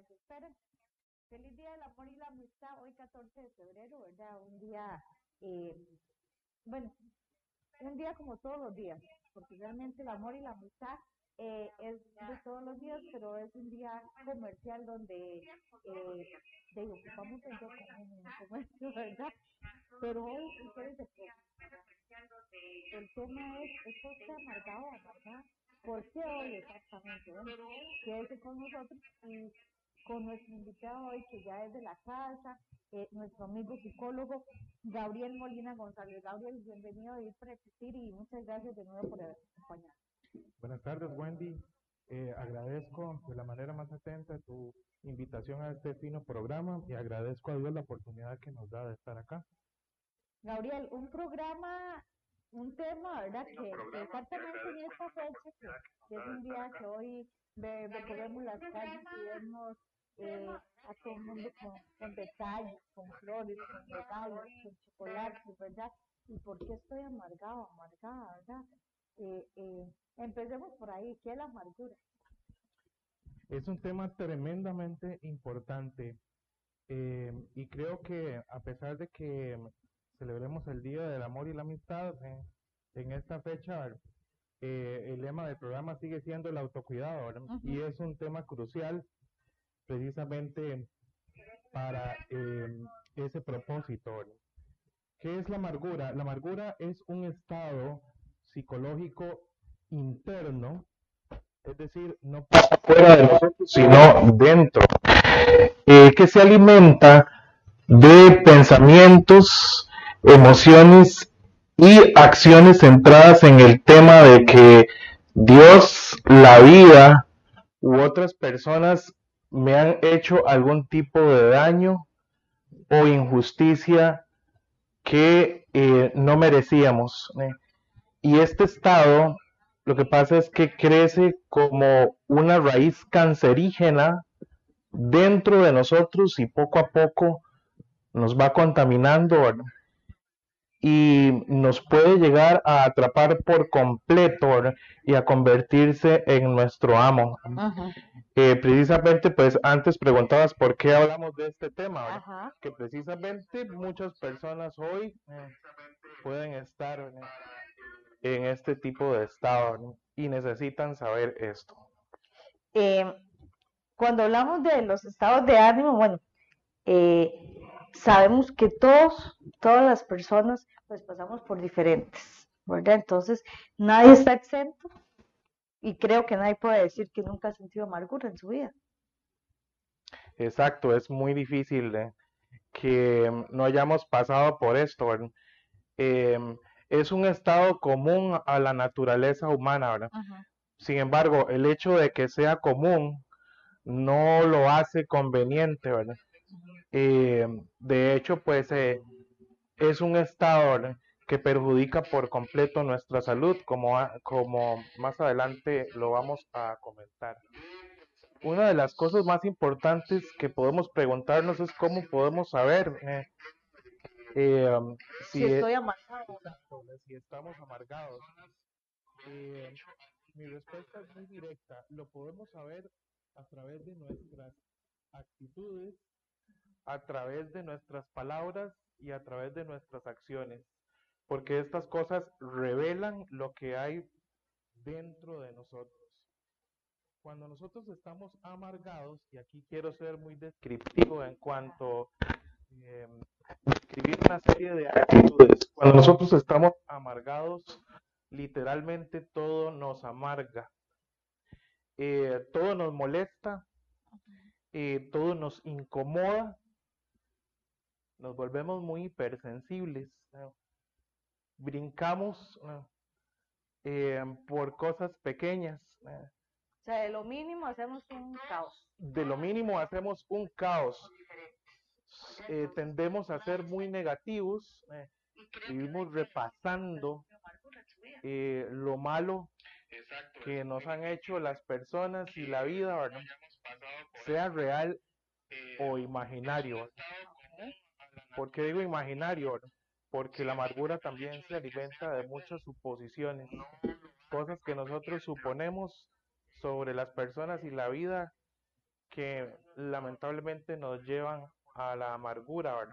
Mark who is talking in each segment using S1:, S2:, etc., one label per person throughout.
S1: desesperan. Feliz Día del Amor y la Amistad, hoy 14 de febrero, ¿verdad? Un día, eh, bueno, un día como todos los días, porque realmente el amor y la amistad eh, es de todos los días, pero es un día comercial donde eh, de, ocupamos el comercio, ¿verdad? Pero hoy ustedes se el tema es, esto está amargado, ¿verdad? ¿Por qué hoy exactamente? Bueno, quédese con nosotros y con nuestro invitado hoy, que ya es de la casa, eh, nuestro amigo psicólogo Gabriel Molina González. Gabriel, bienvenido a ir para y muchas gracias de nuevo por acompañarnos.
S2: Buenas tardes, Wendy. Eh, agradezco de la manera más atenta tu invitación a este fino programa y agradezco a Dios la oportunidad que nos da de estar acá.
S1: Gabriel, un programa, un tema, ¿verdad? Que, exactamente en esta fecha, que, es un día que hoy recorremos las calles y vemos eh, a todo el mundo con, con, detalles, con flores, con regalos, con chocolates, ¿verdad? ¿Y por qué estoy amargado, amargada, verdad? Eh, eh, empecemos por ahí, ¿qué es la amargura?
S2: Es un tema tremendamente importante eh, y creo que a pesar de que celebremos el Día del Amor y la Amistad en esta fecha, el lema del programa sigue siendo el autocuidado y es un tema crucial precisamente para ese propósito. ¿Qué es la amargura? La amargura es un estado psicológico interno, es decir, no pasa fuera de nosotros, sino dentro, eh, que se alimenta de pensamientos, emociones y acciones centradas en el tema de que Dios, la vida u otras personas me han hecho algún tipo de daño o injusticia que eh, no merecíamos. ¿eh? Y este estado, lo que pasa es que crece como una raíz cancerígena dentro de nosotros y poco a poco nos va contaminando y nos puede llegar a atrapar por completo y a convertirse en nuestro amo. Eh, precisamente, pues antes preguntabas por qué hablamos de este tema, que precisamente muchas personas hoy eh, pueden estar en este tipo de estado y necesitan saber esto.
S1: Eh, cuando hablamos de los estados de ánimo, bueno, eh, sabemos que todos, todas las personas, pues pasamos por diferentes, ¿verdad? Entonces, nadie está exento y creo que nadie puede decir que nunca ha sentido amargura en su vida.
S2: Exacto, es muy difícil ¿eh? que no hayamos pasado por esto. Eh, es un estado común a la naturaleza humana, ¿verdad? Sin embargo, el hecho de que sea común no lo hace conveniente, ¿verdad? Eh, de hecho, pues eh, es un estado que perjudica por completo nuestra salud, como, como más adelante lo vamos a comentar. Una de las cosas más importantes que podemos preguntarnos es cómo podemos saber eh,
S1: eh, si, estoy amargado.
S2: Si estamos amargados. Eh, mi respuesta es muy directa. Lo podemos saber a través de nuestras actitudes, a través de nuestras palabras y a través de nuestras acciones. Porque estas cosas revelan lo que hay dentro de nosotros. Cuando nosotros estamos amargados, y aquí quiero ser muy descriptivo en cuanto eh, escribir una serie de actitudes. Cuando nosotros estamos amargados, literalmente todo nos amarga. Eh, todo nos molesta, eh, todo nos incomoda, nos volvemos muy hipersensibles, brincamos eh, por cosas pequeñas.
S1: O sea, de lo mínimo hacemos un caos.
S2: De lo mínimo hacemos un caos. Eh, tendemos a ser muy negativos, eh, vivimos repasando eh, lo malo que nos han hecho las personas y la vida, sea real o imaginario. ¿Por qué digo imaginario? Porque la amargura también se alimenta de muchas suposiciones, cosas que nosotros suponemos sobre las personas y la vida que lamentablemente nos llevan a la amargura.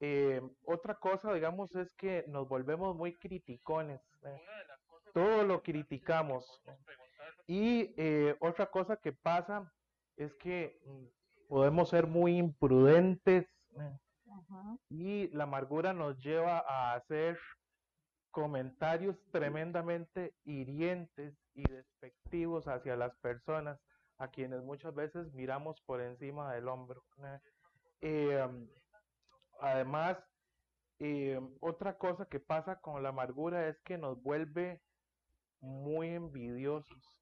S2: Eh, otra cosa, digamos, es que nos volvemos muy criticones. ¿eh? Todo lo criticamos. Y eh, otra cosa que pasa es que mm, podemos ser muy imprudentes y la amargura nos lleva a hacer comentarios tremendamente hirientes y despectivos hacia las personas a quienes muchas veces miramos por encima del hombro. Em, además, em, otra cosa que pasa con la amargura es que nos vuelve muy envidiosos,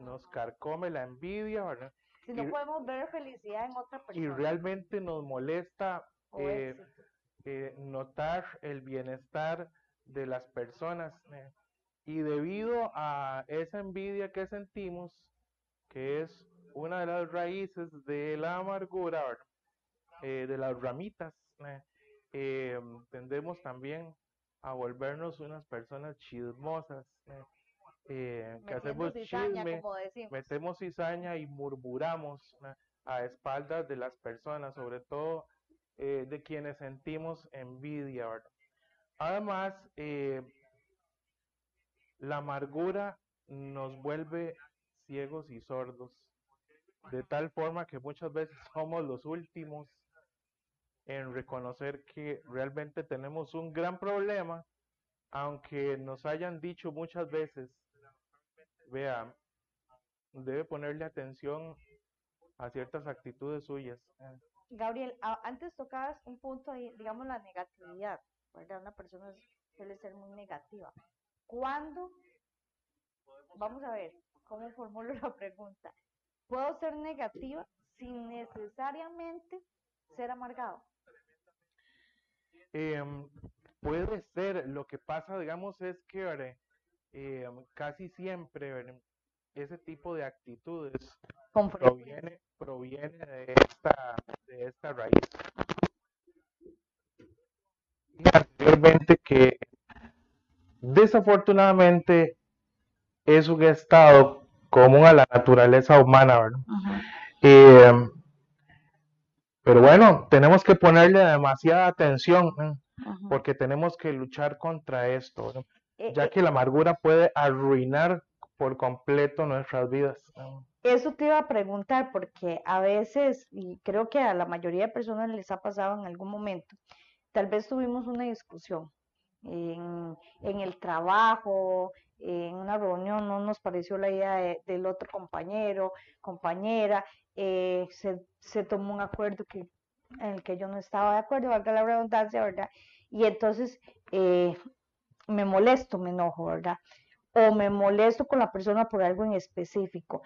S2: nos carcome la envidia, ¿verdad?
S1: Si no podemos ver felicidad en otra persona.
S2: Y realmente nos molesta eh, eh, notar el bienestar de las personas. Eh, y debido a esa envidia que sentimos, que es una de las raíces de la amargura, de las ramitas, tendemos también a volvernos unas personas chismosas, que hacemos chisme, metemos cizaña y murmuramos a espaldas de las personas, sobre todo eh, de quienes sentimos envidia, Además, eh, la amargura nos vuelve ciegos y sordos, de tal forma que muchas veces somos los últimos en reconocer que realmente tenemos un gran problema, aunque nos hayan dicho muchas veces, vea, debe ponerle atención a ciertas actitudes suyas.
S1: Gabriel, antes tocabas un punto ahí, digamos la negatividad, ¿verdad? Una persona suele ser muy negativa. ¿Cuándo? Vamos a ver, ¿cómo formulo la pregunta? ¿Puedo ser negativa sin necesariamente ser amargado?
S2: Em, puede ser, lo que pasa, digamos, es que eh, casi siempre ese tipo de actitudes proviene, proviene de esta, de esta raíz. Anteriormente que desafortunadamente es un estado común a la naturaleza humana, ¿verdad? Eh, pero bueno, tenemos que ponerle demasiada atención porque tenemos que luchar contra esto, eh, ya eh que la amargura puede arruinar por completo nuestras vidas.
S1: Eso te iba a preguntar porque a veces, y creo que a la mayoría de personas les ha pasado en algún momento, tal vez tuvimos una discusión en, el trabajo, en una reunión, no nos pareció la idea del otro compañero, compañera, eh, se, tomó un acuerdo que, en el que yo no estaba de acuerdo, valga la redundancia, ¿verdad? Y entonces eh, me molesto, me enojo, ¿verdad? O me molesto con la persona por algo en específico.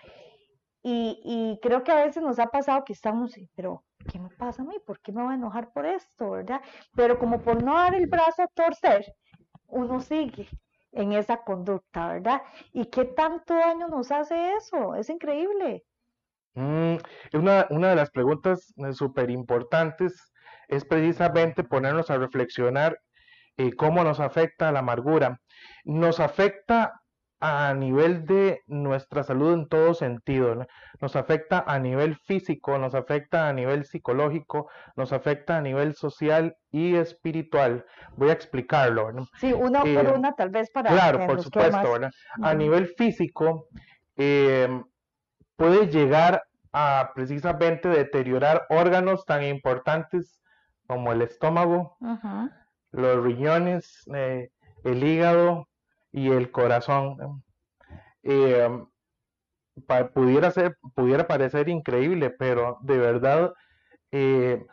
S1: Y, creo que a veces nos ha pasado que estamos, pero ¿qué me pasa a mí? ¿Por qué me voy a enojar por esto, verdad? Pero como por no dar el brazo a torcer, uno sigue en esa conducta, ¿verdad? ¿Y qué tanto daño nos hace eso? Es increíble.
S2: Mm, una, una de las preguntas eh, súper importantes es precisamente ponernos a reflexionar eh, cómo nos afecta la amargura. Nos afecta a nivel de nuestra salud en todo sentido. Nos afecta a nivel físico, nos afecta a nivel psicológico, nos afecta a nivel social y espiritual. Voy a explicarlo.
S1: Sí, una por eh, una tal vez para...
S2: Claro, por supuesto. A nivel físico, em, puede llegar a precisamente deteriorar órganos tan importantes como el estómago, los riñones, eh, el hígado, y el corazón. Eh, pudiera, ser, pudiera parecer increíble, pero de verdad eh,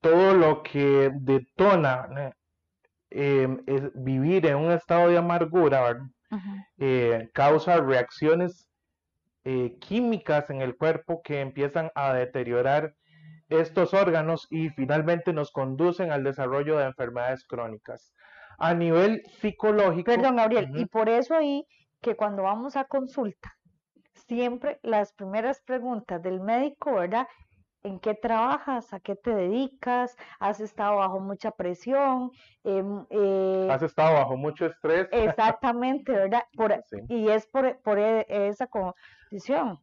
S2: todo lo que detona eh, es vivir en un estado de amargura causa reacciones químicas en el cuerpo que empiezan a deteriorar estos órganos y finalmente nos conducen al desarrollo de enfermedades crónicas a nivel psicológico.
S1: Perdón, Gabriel, y por eso ahí que cuando vamos a consulta, siempre las primeras preguntas del médico, ¿verdad? ¿En qué trabajas? ¿A qué te dedicas? ¿Has estado bajo mucha presión?
S2: Em, eh, ¿Has estado bajo mucho estrés?
S1: Exactamente, ¿verdad? Y es por, por e, esa condición.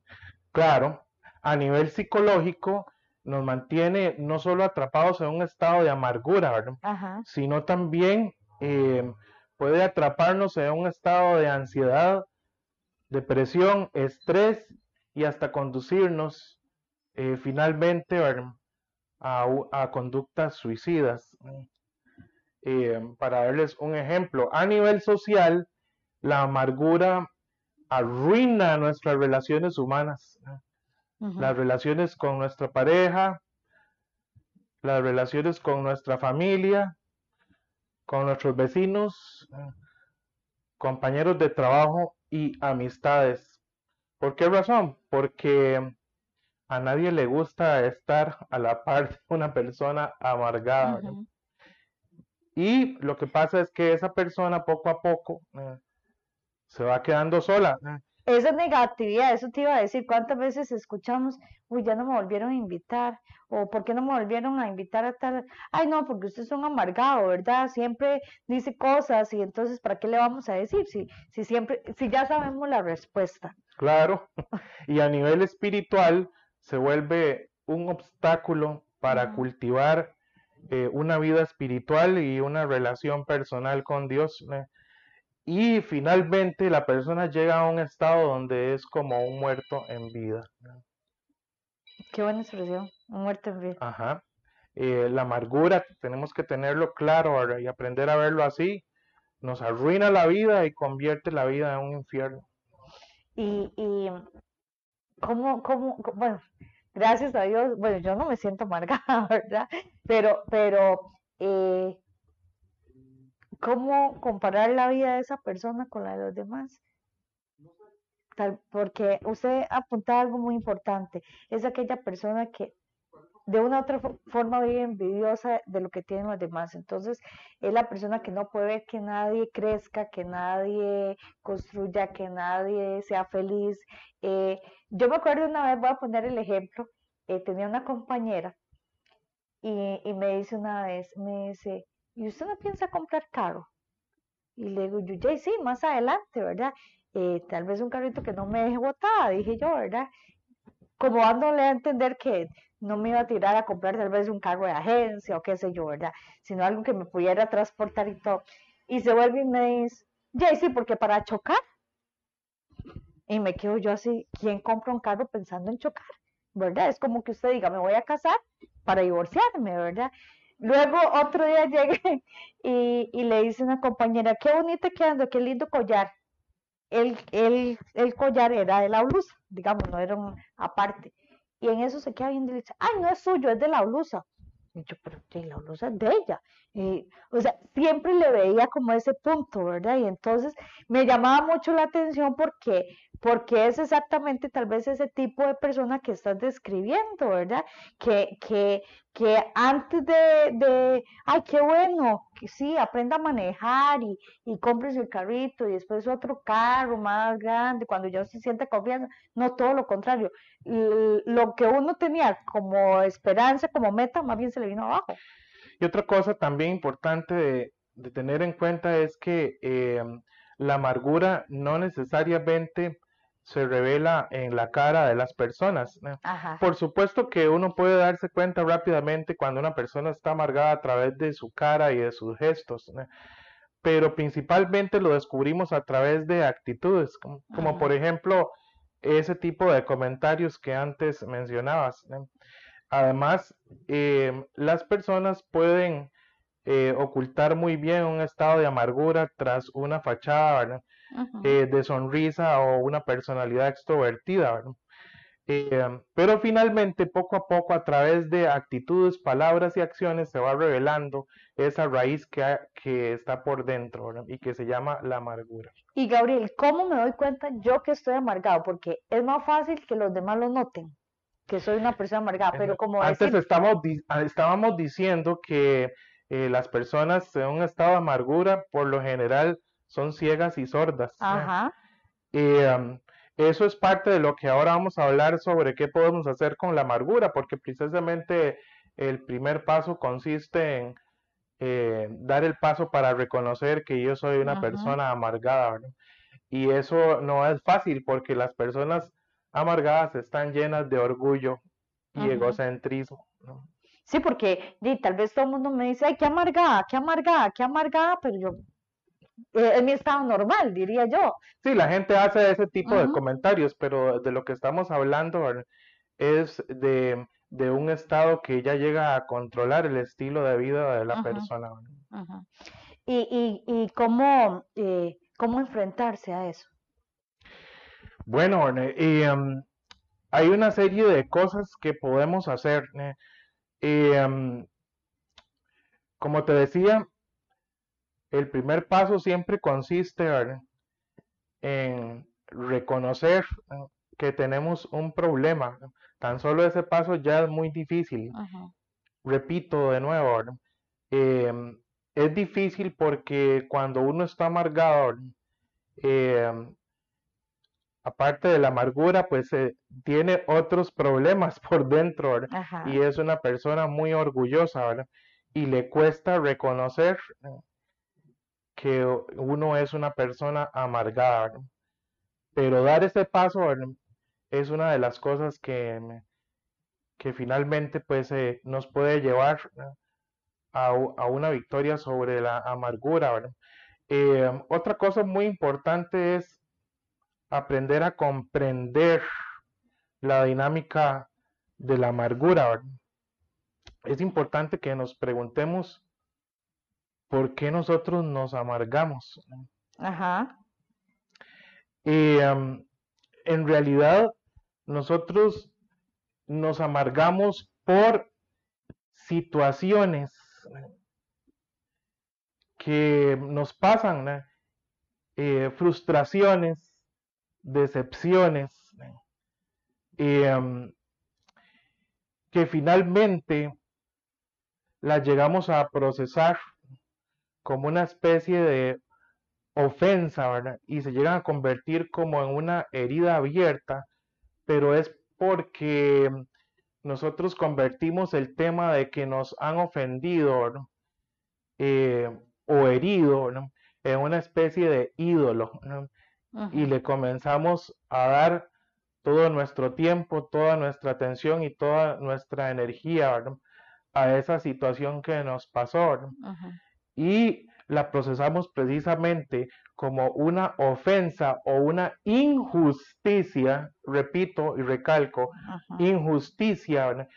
S2: Claro. a nivel psicológico nos mantiene no solo atrapados en un estado de amargura, ¿verdad?
S1: Ajá.
S2: sino también eh, puede atraparnos en un estado de ansiedad, depresión, estrés y hasta conducirnos eh, finalmente a, conductas suicidas. Eh, para darles un ejemplo, a nivel social, la amargura arruina nuestras relaciones humanas, las relaciones con nuestra pareja, las relaciones con nuestra familia, con nuestros vecinos, compañeros de trabajo y amistades. ¿Por qué razón? Porque a nadie le gusta estar a la par de una persona amargada. Y lo que pasa es que esa persona poco a poco eh, se va quedando sola. eh.
S1: Esa negatividad, eso te iba a decir, ¿cuántas veces escuchamos, uy, ya no me volvieron a invitar? O ¿por qué no me volvieron a invitar a tal? Ay, no, porque usted es un amargado, ¿verdad? Siempre dice cosas y entonces, ¿para qué le vamos a decir? Si, si siempre, si ya sabemos la respuesta.
S2: Claro. Y a nivel espiritual se vuelve un obstáculo para cultivar eh, una vida espiritual y una relación personal con Dios. ¿eh? Y finalmente la persona llega a un estado donde es como un muerto en vida.
S1: Qué buena expresión, muerte en vida.
S2: Ajá. Eh, la amargura, tenemos que tenerlo claro y aprender a verlo así. Nos arruina la vida y convierte la vida en un infierno.
S1: Y, y cómo, cómo, bueno, gracias a Dios, bueno, yo no me siento amargada, ¿verdad? Pero, pero, eh, ¿cómo comparar la vida de esa persona con la de los demás? Porque usted apuntaba algo muy importante, es aquella persona que de una u otra fo- forma vive envidiosa de lo que tienen los demás. Entonces, es la persona que no puede ver que nadie crezca, que nadie construya, que nadie sea feliz. Eh, yo me acuerdo una vez, voy a poner el ejemplo, eh, tenía una compañera y me dice una vez, me dice, ¿y usted no piensa comprar carro? Y le digo, yo, ya sí, más adelante, ¿verdad? Eh, tal vez un carrito que no me deje botada, dije yo, ¿verdad? Como dándole a entender que no me iba a tirar a comprar tal vez un carro de agencia o qué sé yo, ¿verdad? Sino algo que me pudiera transportar y todo. Y se vuelve y me dice, ya sí, porque para chocar. Y me quedo yo así, ¿quién compra un carro pensando en chocar? ¿Verdad? Es como que usted diga, me voy a casar para divorciarme, ¿verdad? Luego otro día llegué y, y le dice una compañera, qué bonita quedando, qué lindo collar. El, el, el collar era de la blusa, digamos, no era un aparte. Y en eso se queda viendo y dice, ay, no es suyo, es de la blusa. Y yo, pero ¿qué? la blusa es de ella. Y, o sea, siempre le veía como ese punto, ¿verdad? Y entonces me llamaba mucho la atención porque, porque es exactamente tal vez ese tipo de persona que estás describiendo, ¿verdad? Que, que, que antes de, de, ay, qué bueno, que sí, aprenda a manejar y, y compres el carrito y después otro carro más grande cuando ya se siente confianza. No, todo lo contrario. L- Lo que uno tenía como esperanza, como meta, más bien se le vino abajo.
S2: Y otra cosa también importante de, de tener en cuenta es que eh, la amargura no necesariamente se revela en la cara de las personas. Por supuesto que uno puede darse cuenta rápidamente cuando una persona está amargada a través de su cara y de sus gestos, pero principalmente lo descubrimos a través de actitudes, como, por ejemplo ese tipo de comentarios que antes mencionabas. Además, eh, las personas pueden eh, ocultar muy bien un estado de amargura tras una fachada eh, de sonrisa o una personalidad extrovertida. Eh, pero finalmente, poco a poco, a través de actitudes, palabras y acciones, se va revelando esa raíz que, ha- que está por dentro ¿verdad? y que se llama la amargura.
S1: Y Gabriel, ¿cómo me doy cuenta yo que estoy amargado? Porque es más fácil que los demás lo noten, que soy una persona amargada, pero como
S2: Antes
S1: decir,
S2: estamos, di- estábamos diciendo que eh, las personas en un estado de amargura, por lo general, son ciegas y sordas. ¿eh?
S1: ajá,
S2: Y, um, eso es parte de lo que ahora vamos a hablar sobre qué podemos hacer con la amargura, porque precisamente el primer paso consiste en eh, dar el paso para reconocer que yo soy una persona amargada, ¿verdad? Y eso no es fácil porque las personas amargadas están llenas de orgullo y egocentrismo. ¿no?
S1: Sí, porque tal vez todo el mundo me dice, ay, qué amargada, qué amargada, qué amargada, pero yo, eh, es mi estado normal, diría yo.
S2: Sí, la gente hace ese tipo de comentarios, pero de lo que estamos hablando es de, de un estado que ya llega a controlar el estilo de vida de la persona.
S1: Y, y, y cómo, eh, cómo enfrentarse a eso.
S2: Bueno, y, em, hay una serie de cosas que podemos hacer. Y, em, como te decía, el primer paso siempre consiste ¿verdad? en reconocer ¿no? que tenemos un problema. Tan solo ese paso ya es muy difícil. Repito de nuevo. Em, es difícil porque cuando uno está amargado. Aparte de la amargura, pues eh, tiene otros problemas por dentro, ¿verdad?
S1: Ajá.
S2: y es una persona muy orgullosa, ¿verdad? Y le cuesta reconocer eh, que uno es una persona amargada, ¿verdad? Pero dar ese paso, ¿verdad? Es una de las cosas que, que finalmente pues eh, nos puede llevar a, a una victoria sobre la amargura, ¿verdad? Eh, otra cosa muy importante es aprender a comprender la dinámica de la amargura. Es importante que nos preguntemos por qué nosotros nos amargamos.
S1: Ajá.
S2: Y en realidad nosotros nos amargamos por situaciones que nos pasan, ¿no? Eh, frustraciones, decepciones, em, que finalmente las llegamos a procesar como una especie de ofensa. Y se llegan a convertir como en una herida abierta, pero es porque nosotros convertimos el tema de que nos han ofendido. Eh, o herido en una especie de ídolo. Y le comenzamos a dar todo nuestro tiempo, toda nuestra atención y toda nuestra energía ¿verdad? a esa situación que nos pasó y la procesamos precisamente como una ofensa o una injusticia, repito y recalco,
S1: Ajá.
S2: injusticia ¿verdad?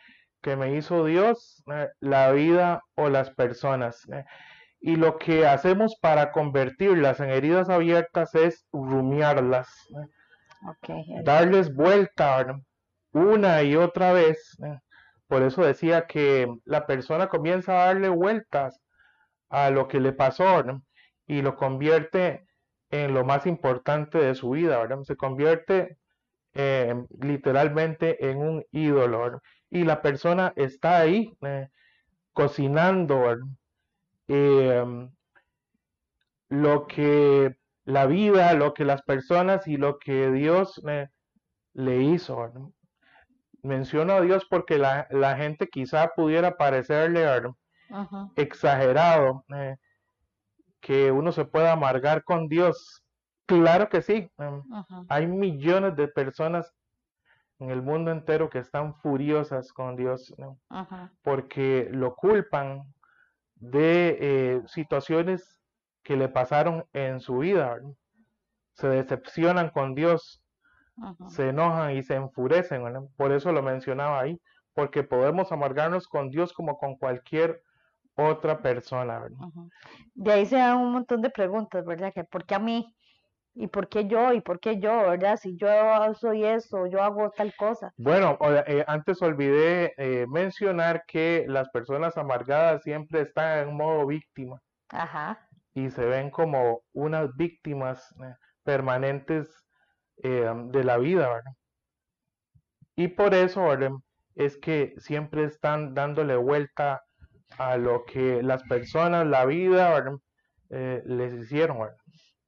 S2: que me hizo Dios, la vida o las personas. Y lo que hacemos para convertirlas en heridas abiertas es rumiarlas, eh,
S1: Ok. el-
S2: darles vuelta una y otra vez. eh. Por eso decía que la persona comienza a darle vueltas a lo que le pasó ¿no? y lo convierte en lo más importante de su vida, ¿verdad? Se convierte eh, literalmente en un ídolo, ¿verdad? Y la persona está ahí eh, cocinando, ¿verdad? Em, lo que la vida, lo que las personas y lo que Dios le hizo, ¿verdad? Menciono a Dios porque la, la gente quizá pudiera parecerle, exagerado eh, que uno se pueda amargar con Dios. Claro que sí. em, hay millones de personas en el mundo entero que están furiosas con Dios ¿no? Porque lo culpan de eh, situaciones que le pasaron en su vida. ¿verdad? Se decepcionan con Dios, se enojan y se enfurecen. ¿verdad? Por eso lo mencionaba ahí, porque podemos amargarnos con Dios como con cualquier otra persona.
S1: De ahí se dan un montón de preguntas, ¿verdad? Que ¿por qué a mí? ¿Y por qué yo? ¿Y por qué yo? ¿Verdad? Si yo soy eso, yo hago tal cosa.
S2: Bueno, eh, antes olvidé eh, mencionar que las personas amargadas siempre están en modo víctima
S1: Ajá.
S2: y se ven como unas víctimas eh, permanentes eh, de la vida, ¿verdad? Y por eso, ¿verdad? Es que siempre están dándole vuelta a lo que las personas, la vida, ¿verdad? Les hicieron, ¿verdad?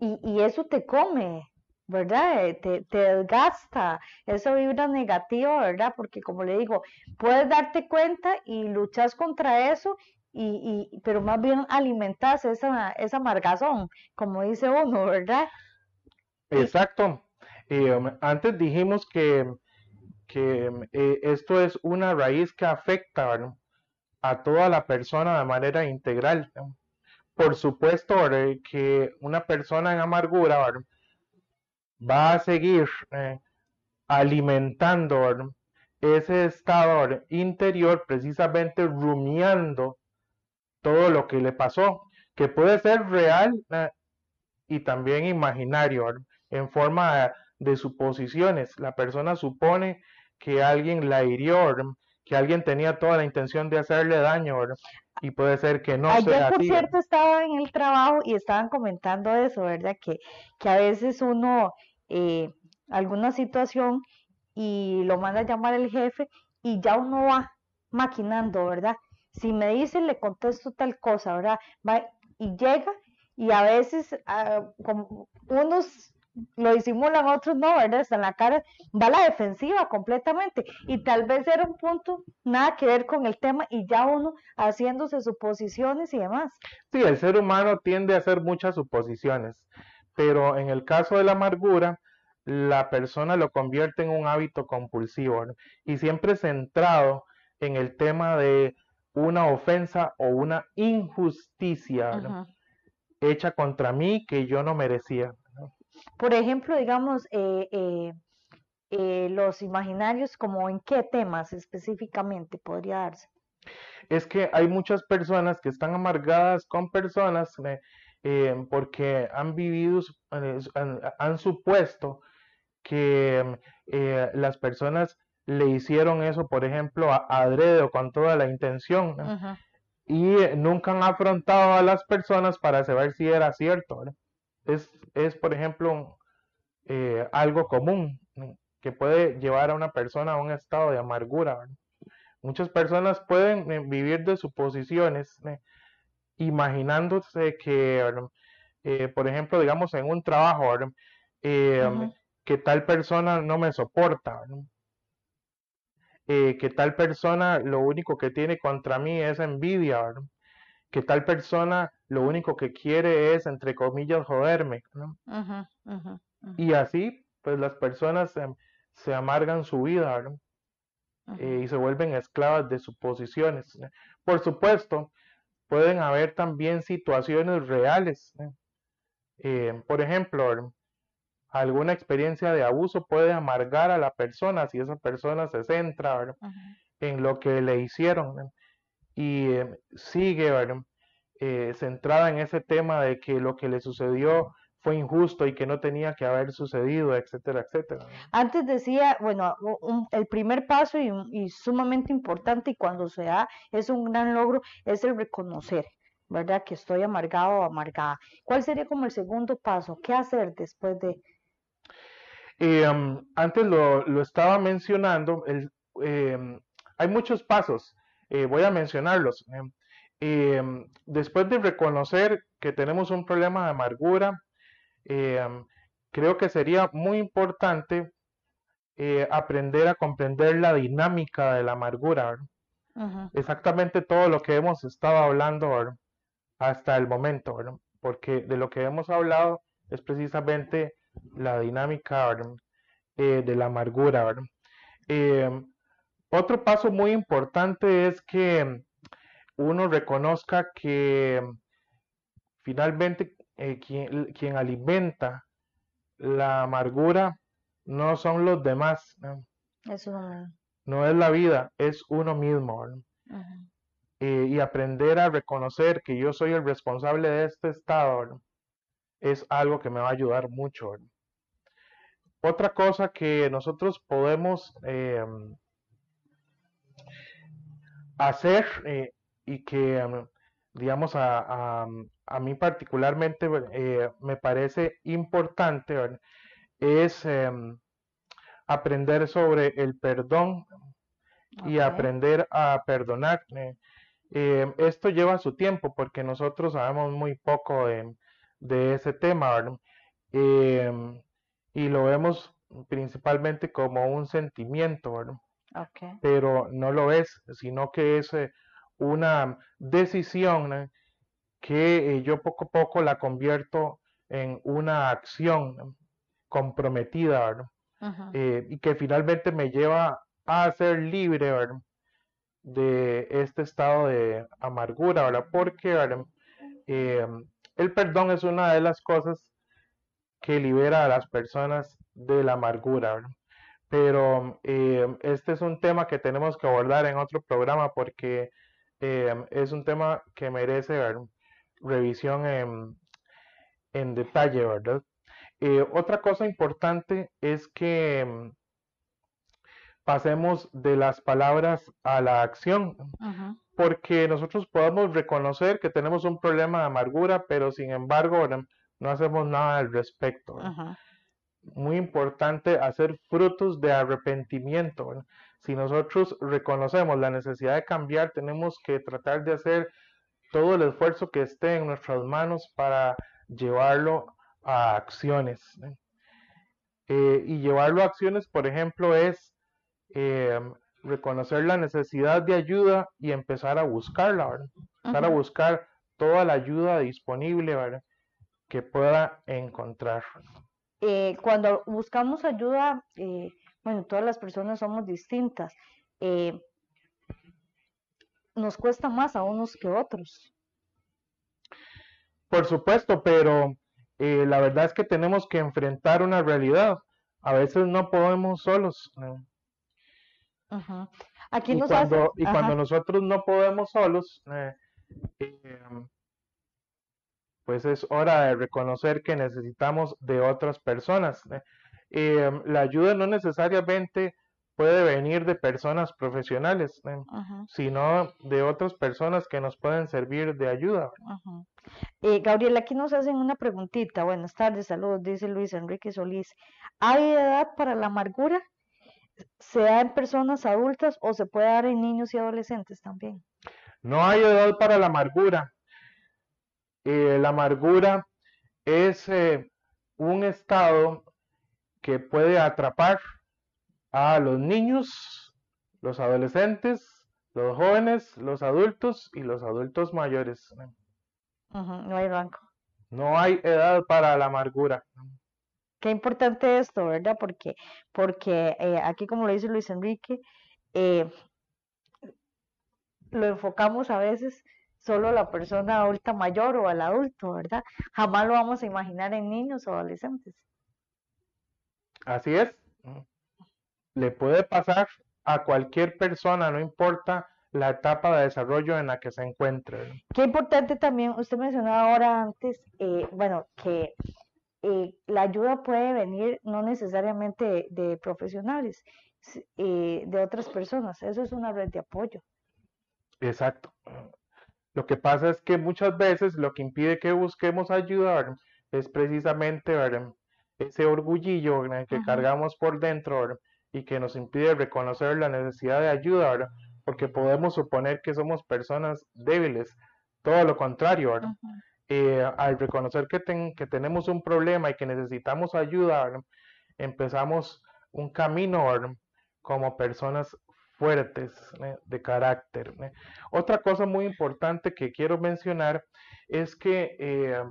S1: Y, y eso te come, ¿verdad? Eh, Te, te desgasta, esa vibra negativa, ¿verdad? Porque como le digo, puedes darte cuenta y luchas contra eso, y, y, pero más bien alimentas esa, esa amargazón, como dice uno, ¿verdad?
S2: Exacto. Eh, um, antes dijimos que que eh, esto es una raíz que afecta a toda la persona de manera integral. Por supuesto que una persona en amargura va a seguir eh, alimentando ese estado interior precisamente rumiando todo lo que le pasó, que puede ser real y también imaginario, en forma de, de suposiciones. La persona supone que alguien la hirió. Que alguien tenía toda la intención de hacerle daño, ¿verdad? y puede ser que no
S1: Ayer,
S2: sea
S1: por cierto, estaba en el trabajo y estaban comentando eso, ¿verdad? Que, que a veces uno, eh, alguna situación y lo manda a llamar el jefe y ya uno va maquinando, ¿verdad? Si me dice, le contesto tal cosa, ¿verdad? Va y llega y a veces ah, como unos lo disimulan, otros no, ¿verdad? Está en la cara, va a la defensiva completamente y tal vez era un punto nada que ver con el tema y ya uno haciéndose suposiciones y demás.
S2: Sí, el ser humano tiende a hacer muchas suposiciones, pero en el caso de la amargura, la persona lo convierte en un hábito compulsivo y siempre centrado en el tema de una ofensa o una injusticia hecha contra mí que yo no merecía.
S1: Por ejemplo, digamos, eh, eh, eh, los imaginarios, como en qué temas específicamente podría darse.
S2: Es que hay muchas personas que están amargadas con personas porque han vivido, han, han supuesto que las personas le hicieron eso, por ejemplo, a, adrede o con toda la intención, y nunca han afrontado a las personas para saber si era cierto. Es, es, por ejemplo, eh, algo común que puede llevar a una persona a un estado de amargura. ¿verdad? Muchas personas pueden eh, vivir de suposiciones, imaginándose que, eh, por ejemplo, digamos en un trabajo, que tal persona no me soporta, que tal persona lo único que tiene contra mí es envidia, ¿verdad? que tal persona lo único que quiere es, entre comillas, joderme, ¿no? Y así, pues las personas se, se amargan su vida. Eh, y se vuelven esclavas de suposiciones. ¿no? Por supuesto, pueden haber también situaciones reales. Eh, por ejemplo, alguna experiencia de abuso puede amargar a la persona si esa persona se centra en lo que le hicieron y eh, sigue ¿verdad? Eh, centrada en ese tema de que lo que le sucedió fue injusto y que no tenía que haber sucedido, etcétera, etcétera.
S1: Antes decía, bueno, un- el primer paso y, y sumamente importante y cuando se da es un gran logro, es el reconocer, ¿verdad? Que estoy amargado o amargada. ¿Cuál sería como el segundo paso? ¿Qué hacer después de...
S2: Eh, um, antes lo, lo estaba mencionando, el, eh, hay muchos pasos, eh, voy a mencionarlos. Eh. Eh, después de reconocer que tenemos un problema de amargura, eh, um, creo que sería muy importante eh, aprender a comprender la dinámica de la amargura, exactamente todo lo que hemos estado hablando ¿verdad? hasta el momento, ¿verdad? porque de lo que hemos hablado es precisamente la dinámica. Eh, de la amargura. Eh, otro paso muy importante es que uno reconozca que finalmente eh, quien, quien alimenta la amargura no son los demás, ¿no? Es la vida, es uno mismo. eh, y aprender a reconocer que yo soy el responsable de este estado, es algo que me va a ayudar mucho. Otra cosa que nosotros podemos eh, hacer eh, y que, digamos, a, a- a mí particularmente eh, me parece importante, ¿verdad? es em, aprender sobre el perdón y aprender a perdonar. eh. Eh, esto lleva su tiempo porque nosotros sabemos muy poco de, de ese tema. Em, y lo vemos principalmente como un sentimiento. Pero no lo es, sino que es eh, una decisión que eh, yo poco a poco la convierto en una acción comprometida, ¿verdad? eh, y que finalmente me lleva a ser libre ¿verdad? de este estado de amargura, ¿verdad? Porque eh, el perdón es una de las cosas que libera a las personas de la amargura, ¿verdad? Pero eh, este es un tema que tenemos que abordar en otro programa porque es un tema que merece revisión en, en detalle, ¿verdad? Eh, otra cosa importante es que mm, pasemos de las palabras a la acción, porque nosotros podemos reconocer que tenemos un problema de amargura, pero sin embargo no hacemos nada al respecto. Muy importante hacer frutos de arrepentimiento. Si nosotros reconocemos la necesidad de cambiar, tenemos que tratar de hacer todo el esfuerzo que esté en nuestras manos para llevarlo a acciones. Eh, y llevarlo a acciones, por ejemplo, es eh, reconocer la necesidad de ayuda y empezar a buscarla, ¿verdad? Empezar a buscar toda la ayuda disponible, ¿verdad? Que pueda encontrar.
S1: Eh, cuando buscamos ayuda, bueno, todas las personas somos distintas. nos cuesta más a unos que otros.
S2: Por supuesto, pero eh, la verdad es que tenemos que enfrentar una realidad. A veces no podemos solos.
S1: Aquí
S2: y
S1: nos
S2: cuando, y cuando nosotros no podemos solos, eh, pues es hora de reconocer que necesitamos de otras personas. Em, la ayuda no necesariamente puede venir de personas profesionales, sino de otras personas que nos pueden servir de ayuda.
S1: Eh, Gabriela, aquí nos hacen una preguntita. Buenas tardes, saludos, dice Luis Enrique Solís. ¿Hay edad para la amargura? ¿Se da en personas adultas o se puede dar en niños y adolescentes también?
S2: No hay edad para la amargura. Eh, la amargura es eh, un estado que puede atrapar a los niños, los adolescentes, los jóvenes, los adultos y los adultos mayores
S1: no hay rango.
S2: No hay edad para la amargura.
S1: Qué importante esto, ¿verdad? Porque, porque eh, aquí, como lo dice Luis Enrique, eh, lo enfocamos a veces solo a la persona adulta mayor o al adulto, ¿verdad? Jamás lo vamos a imaginar en niños o adolescentes.
S2: Así es. Le puede pasar a cualquier persona, no importa la etapa de desarrollo en la que se encuentre.
S1: Qué importante también, usted mencionaba ahora antes, eh, bueno, que eh, la ayuda puede venir no necesariamente de, profesionales, eh, de otras personas, eso es una red de apoyo.
S2: Exacto. Lo que pasa es que muchas veces lo que impide que busquemos ayuda es precisamente ese orgullillo que cargamos por dentro y que nos impide reconocer la necesidad de ayuda porque podemos suponer que somos personas débiles, todo lo contrario, eh, al reconocer que, que, tenemos un problema y que necesitamos ayuda, empezamos un camino como personas fuertes de carácter. Otra cosa muy importante que quiero mencionar es que eh,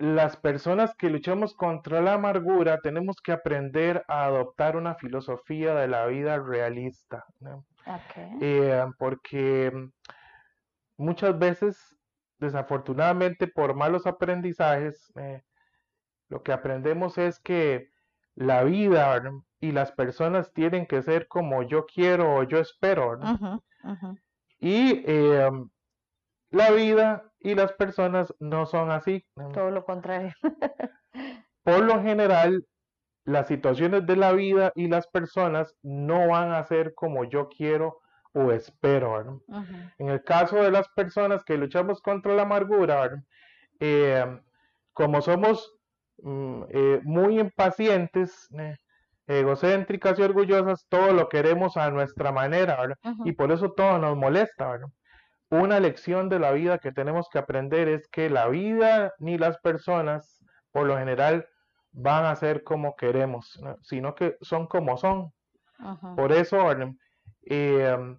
S2: las personas que luchamos contra la amargura tenemos que aprender a adoptar una filosofía de la vida realista. Eh, porque muchas veces, desafortunadamente, por malos aprendizajes, eh, lo que aprendemos es que la vida y las personas tienen que ser como yo quiero o yo espero. Y eh, la vida y las personas no son así.
S1: Todo lo contrario.
S2: Por lo general, las situaciones de la vida y las personas no van a ser como yo quiero o espero. En el caso de las personas que luchamos contra la amargura, eh, como somos mm, eh, muy impacientes, eh, egocéntricas y orgullosas, todo lo queremos a nuestra manera, y por eso todo nos molesta. ¿verdad? Una lección de la vida que tenemos que aprender es que la vida ni las personas, por lo general, van a ser como queremos, sino que son como son. Por eso em,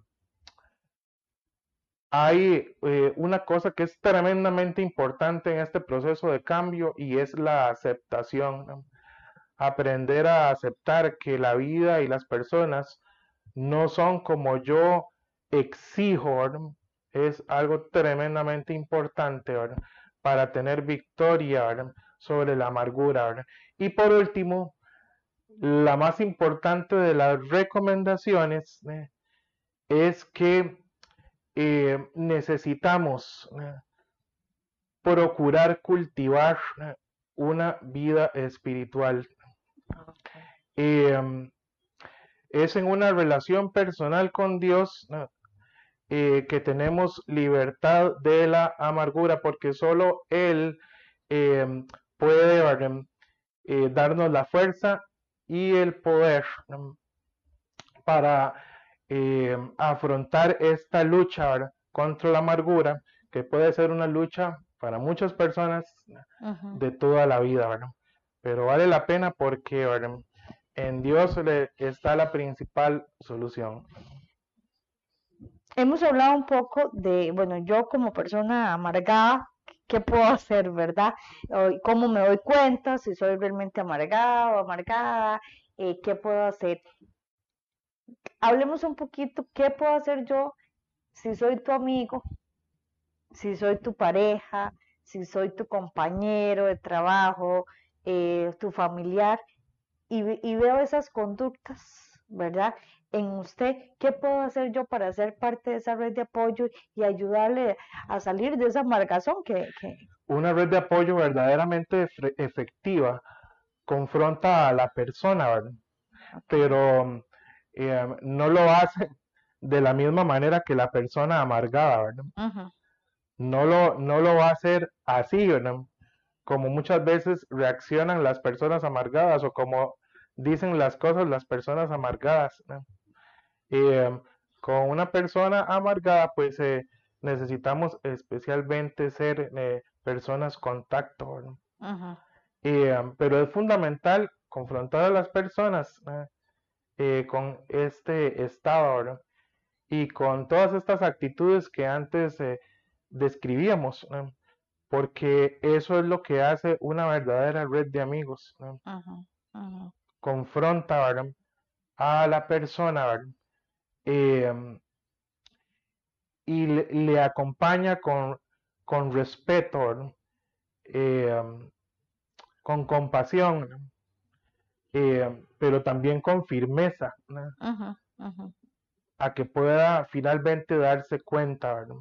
S2: hay eh, una cosa que es tremendamente importante en este proceso de cambio y es la aceptación. aprender a aceptar que la vida y las personas no son como yo exijo. Es algo tremendamente importante ¿verdad? para tener victoria ¿verdad? sobre la amargura. ¿verdad? Y por último, la más importante de las recomendaciones ¿eh? es que eh, necesitamos ¿eh? procurar cultivar una vida espiritual. Em, es en una relación personal con Dios. Eh, que tenemos libertad de la amargura, porque solo Él em, puede em, eh, darnos la fuerza y el poder em, para afrontar esta lucha contra la amargura, que puede ser una lucha para muchas personas de toda la vida, ¿verdad? Pero vale la pena porque ¿verdad? en Dios le está la principal solución.
S1: Hemos hablado un poco de, bueno, yo como persona amargada, ¿qué puedo hacer, verdad? ¿Cómo me doy cuenta si soy realmente amargada o amargada? Eh, ¿Qué puedo hacer? Hablemos un poquito, ¿qué puedo hacer yo si soy tu amigo, si soy tu pareja, si soy tu compañero de trabajo, eh, tu familiar, y, y veo esas conductas, ¿verdad? En usted, ¿qué puedo hacer yo para ser parte de esa red de apoyo y ayudarle a salir de esa amargazón que, que
S2: Una red de apoyo verdaderamente efe- efectiva confronta a la persona, ¿verdad? Pero eh, no lo hace de la misma manera que la persona amargada, ¿verdad? No lo, no lo va a hacer así, ¿verdad? Como muchas veces reaccionan las personas amargadas o como dicen las cosas las personas amargadas, ¿no? Eh, con una persona amargada, pues eh, necesitamos especialmente ser eh, personas contacto, ¿verdad?
S1: ujú,
S2: Eh, pero es fundamental confrontar a las personas eh, con este estado y con todas estas actitudes que antes eh, describíamos, ¿no? porque eso es lo que hace una verdadera red de amigos. Confronta ¿verdad? a la persona ¿verdad? Em, y le, le acompaña con, con respeto. Em, con compasión, ¿no? Eh, pero también con firmeza, ¿no? a que pueda finalmente darse cuenta ¿verdad?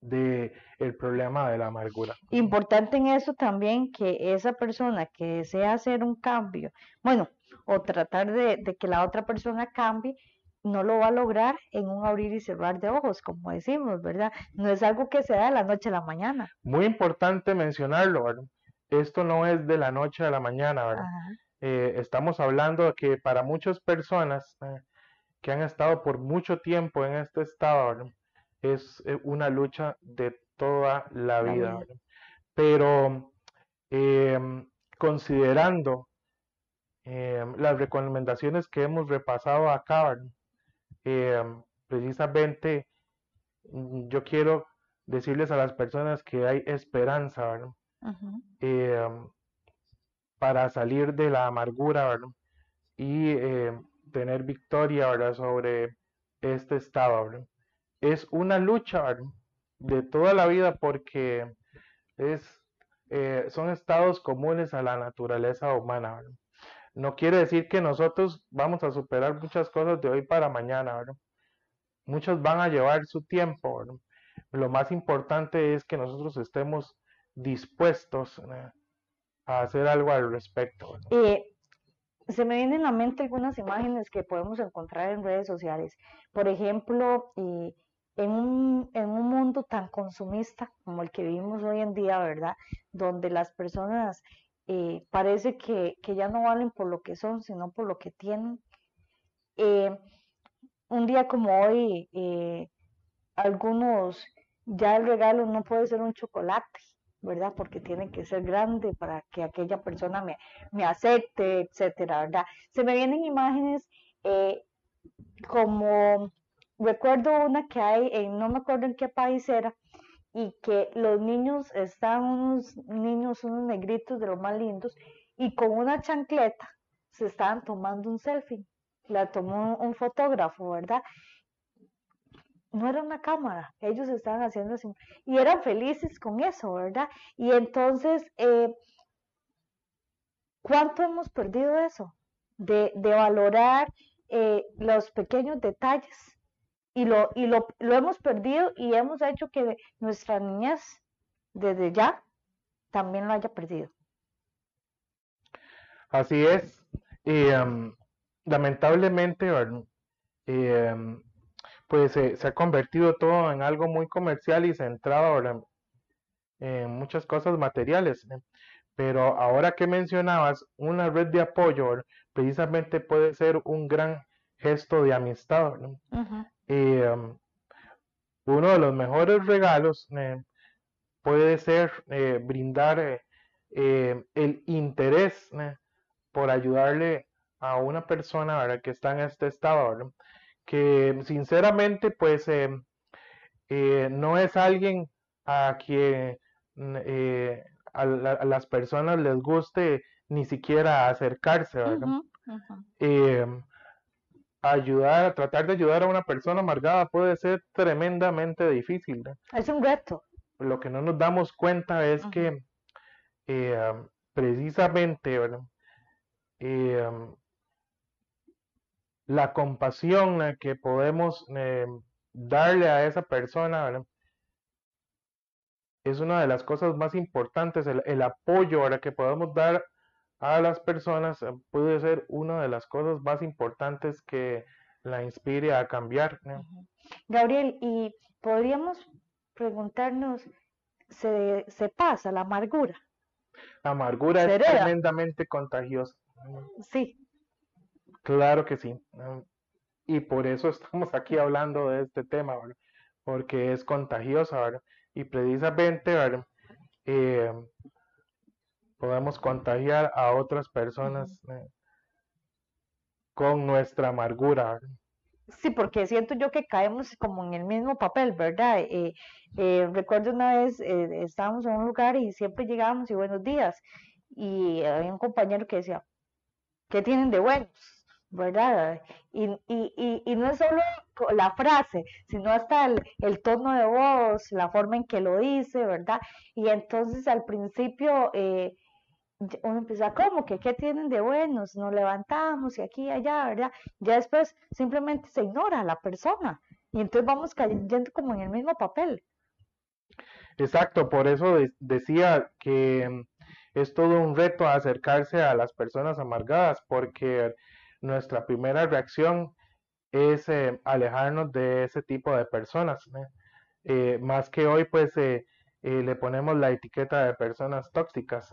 S2: de el problema de la amargura.
S1: Importante en eso también que esa persona que desea hacer un cambio, bueno, o tratar de, de que la otra persona cambie, no lo va a lograr en un abrir y cerrar de ojos, como decimos, ¿verdad? No es algo que se da de la noche a la mañana.
S2: Muy importante mencionarlo, ¿verdad? Esto no es de la noche a la mañana, ¿verdad? Eh, estamos hablando de que para muchas personas eh, que han estado por mucho tiempo en este estado, ¿verdad? es eh, una lucha de toda la
S1: La
S2: vida,
S1: vida.
S2: Pero considerando las recomendaciones que hemos repasado acá, ¿verdad? Em, precisamente mm, yo quiero decirles a las personas que hay esperanza, em, para salir de la amargura, ¿verdad? Y em, tener victoria, ¿verdad? Sobre este estado, ¿verdad? Es una lucha, ¿verdad? De toda la vida porque es, eh, son estados comunes a la naturaleza humana, ¿verdad? No quiere decir que nosotros vamos a superar muchas cosas de hoy para mañana, ¿verdad? Muchas van a llevar su tiempo, ¿verdad? Lo más importante es que nosotros estemos dispuestos a hacer algo al respecto.
S1: Eh, se me vienen a la mente algunas imágenes que podemos encontrar en redes sociales. Por ejemplo, eh, en un, en un mundo tan consumista como el que vivimos hoy en día, ¿verdad? Donde las personas eh, parece que, que ya no valen por lo que son, sino por lo que tienen. Eh, un día como hoy, eh, algunos, ya el regalo no puede ser un chocolate, ¿verdad? Porque tiene que ser grande para que aquella persona me, me acepte, etcétera, ¿verdad? Se me vienen imágenes como, recuerdo una que hay, en, no me acuerdo en qué país era, y que los niños, están unos niños, unos negritos de los más lindos, y con una chancleta se estaban tomando un selfie. La tomó un fotógrafo, ¿verdad? no era una cámara, ellos estaban haciendo así y eran felices con eso, ¿verdad? Y entonces, eh, ¿cuánto hemos perdido eso? De, valorar eh, los pequeños detalles y, lo, y lo, lo hemos perdido y hemos hecho que nuestra niñez desde ya también lo haya perdido.
S2: Así es. Y em, lamentablemente, em, pues se ha convertido todo en algo muy comercial y centrado en muchas cosas materiales. Pero ahora que mencionabas, una red de apoyo precisamente puede ser un gran gesto de amistad. Em, uno de los mejores regalos eh, puede ser eh, brindar eh, el interés por ayudarle a una persona que está en este estado, que sinceramente pues no es alguien a quien a, las personas les guste ni siquiera acercarse, ¿verdad? Ayudar, tratar de ayudar a una persona amargada puede ser tremendamente difícil.
S1: Es un reto.
S2: Lo que no nos damos cuenta es que eh, precisamente eh, la compasión que podemos eh, darle a esa persona es una de las cosas más importantes, el, el apoyo que podemos dar a las personas eh, puede ser una de las cosas más importantes que la inspire a cambiar.
S1: Gabriel, y podríamos preguntarnos, ¿se, se pasa la amargura?
S2: La amargura es tremendamente contagiosa.
S1: Sí.
S2: Claro que sí. Y por eso estamos aquí hablando de este tema, porque es contagiosa, ¿verdad? Y precisamente, ¿verdad? Eh, podemos contagiar a otras personas eh, con nuestra amargura.
S1: Sí, porque siento yo que caemos como en el mismo papel, ¿verdad? Eh, eh, recuerdo una vez estábamos en un lugar y siempre llegábamos y buenos días y había un compañero que decía, ¿qué tienen de buenos? ¿verdad? Y, y, y, no es solo la frase, sino hasta el, el, tono de voz, la forma en que lo dice, ¿verdad? Y entonces al principio eh, uno empieza, ¿cómo? que ¿Qué tienen de buenos? Nos levantamos y aquí y allá, ¿verdad? Ya después simplemente se ignora a la persona y entonces vamos cayendo como en el mismo papel.
S2: Exacto, por eso decía que mm, es todo un reto acercarse a las personas amargadas, porque nuestra primera reacción es eh, alejarnos de ese tipo de personas. Eh, más que hoy, pues eh, le ponemos la etiqueta de personas tóxicas.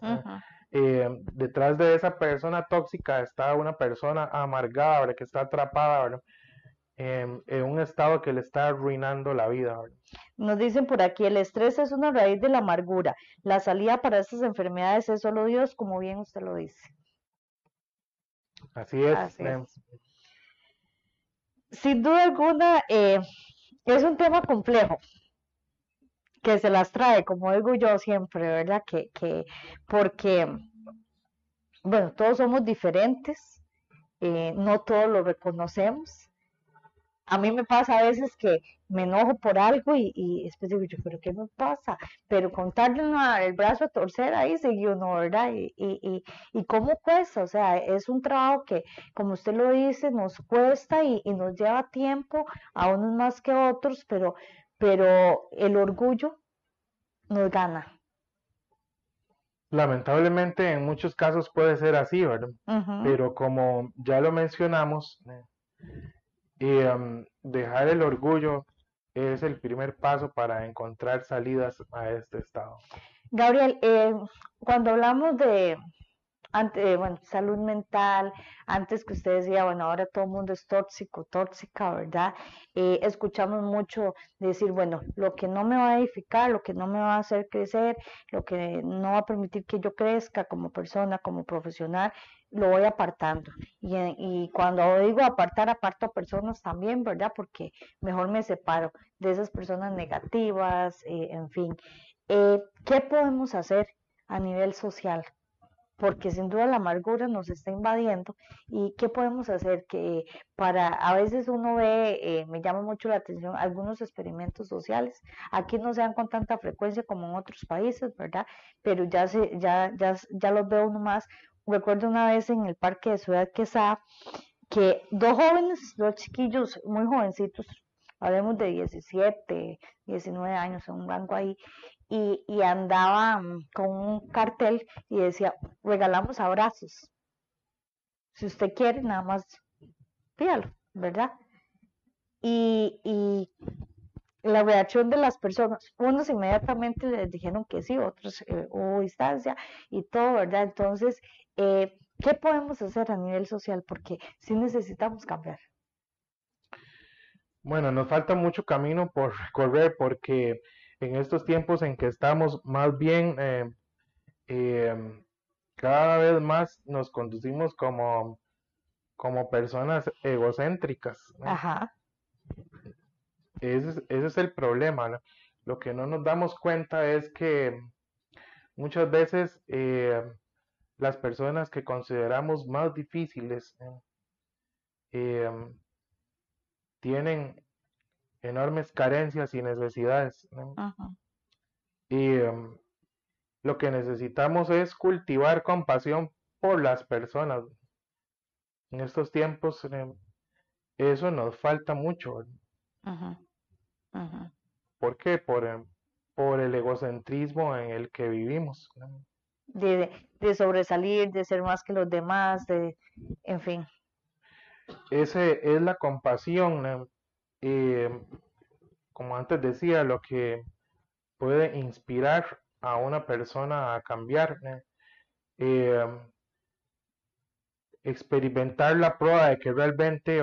S2: Eh, detrás de esa persona tóxica está una persona amargada, que está atrapada en, un estado que le está arruinando la vida.
S1: Nos dicen por aquí, el estrés es una raíz de la amargura. La salida para estas enfermedades es solo Dios, como bien usted lo dice.
S2: Así es.
S1: Sin duda alguna, eh, es un tema complejo que se las trae, como digo yo siempre, ¿verdad? Que, que porque, bueno, todos somos diferentes, eh, no todos lo reconocemos. A mí me pasa a veces que me enojo por algo y, y después digo yo, pero ¿qué me pasa? Pero contarle el brazo a torcer ahí seguido uno, ¿verdad? Y, y, y, cómo cuesta, o sea, es un trabajo que, como usted lo dice, nos cuesta y, y nos lleva tiempo, a unos más que otros, pero pero el orgullo nos gana.
S2: Lamentablemente en muchos casos puede ser así, ¿verdad? Pero como ya lo mencionamos, eh, dejar el orgullo es el primer paso para encontrar salidas a este estado.
S1: Gabriel, eh, cuando hablamos de, ante, bueno, salud mental, antes que usted decía, bueno, ahora todo el mundo es tóxico, tóxica, ¿verdad? Eh, escuchamos mucho decir, bueno, lo que no me va a edificar, lo que no me va a hacer crecer, lo que no va a permitir que yo crezca como persona, como profesional, lo voy apartando. Y, y cuando digo apartar, aparto personas también, ¿verdad? Porque mejor me separo de esas personas negativas, eh, en fin. Eh, ¿Qué podemos hacer a nivel social porque sin duda la amargura nos está invadiendo. ¿Y qué podemos hacer? Que para, a veces uno ve, eh, me llama mucho la atención, algunos experimentos sociales. Aquí no se dan con tanta frecuencia como en otros países, ¿verdad? Pero ya, se, ya, ya, ya los veo uno más. Recuerdo una vez en el parque de Ciudad Quesada que dos jóvenes, dos chiquillos muy jovencitos, hablemos de 17, 19 años, en un banco ahí, y, y andaba con un cartel y decía, regalamos abrazos. Si usted quiere, nada más pídalo, ¿verdad? Y, y la reacción de las personas, unos inmediatamente les dijeron que sí, otros eh, hubo distancia y todo, ¿verdad? Entonces, eh, ¿qué podemos hacer a nivel social? Porque sí necesitamos cambiar.
S2: Bueno, nos falta mucho camino por recorrer porque en estos tiempos en que estamos, más bien eh, em, cada vez más nos conducimos como, como personas egocéntricas.
S1: Ajá.
S2: Ese es, ese es el problema. Lo que no nos damos cuenta es que muchas veces eh, las personas que consideramos más difíciles eh, em, tienen enormes carencias y necesidades. Y em, lo que necesitamos es cultivar compasión por las personas. En estos tiempos em, eso nos falta mucho. ¿Por qué? Por, em, por el egocentrismo en el que vivimos.
S1: De, de sobresalir, de ser más que los demás, de, en fin.
S2: Ese es la compasión, eh, como antes decía, lo que puede inspirar a una persona a cambiar. Eh, experimentar la prueba de que realmente,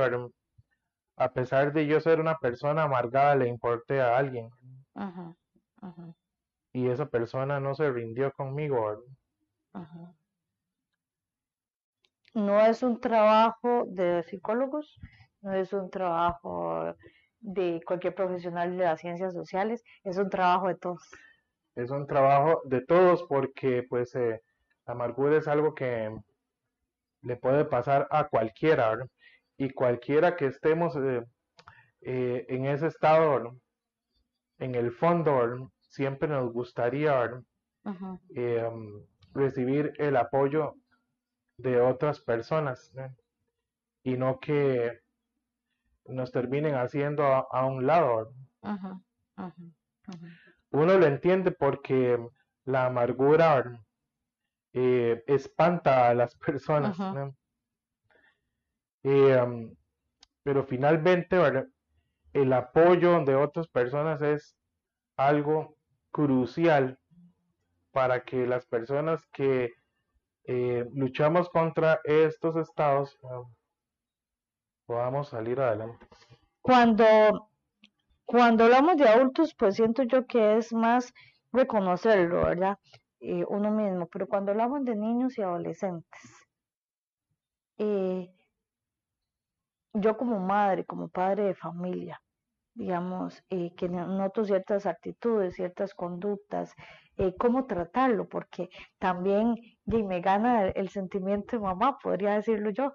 S2: a pesar de yo ser una persona amargada, le importe a alguien. Y esa persona no se rindió conmigo.
S1: No es un trabajo de psicólogos, no es un trabajo de cualquier profesional de las ciencias sociales, es un trabajo de todos.
S2: Es un trabajo de todos porque pues eh, la amargura es algo que le puede pasar a cualquiera, Y cualquiera que estemos eh, eh, en ese estado, en el fondo, siempre nos gustaría recibir el apoyo de otras personas y no que nos terminen haciendo a, un lado. Uno lo entiende porque la amargura eh, espanta a las personas. Eh, pero finalmente el apoyo de otras personas es algo crucial para que las personas que eh, luchamos contra estos estados podamos salir adelante.
S1: Cuando, cuando hablamos de adultos, pues siento yo que es más reconocerlo, ¿verdad? Eh, uno mismo, pero cuando hablamos de niños y adolescentes, eh, yo como madre, como padre de familia, digamos, que noto ciertas actitudes, ciertas conductas, cómo tratarlo, porque también me gana el, sentimiento de mamá, podría decirlo yo.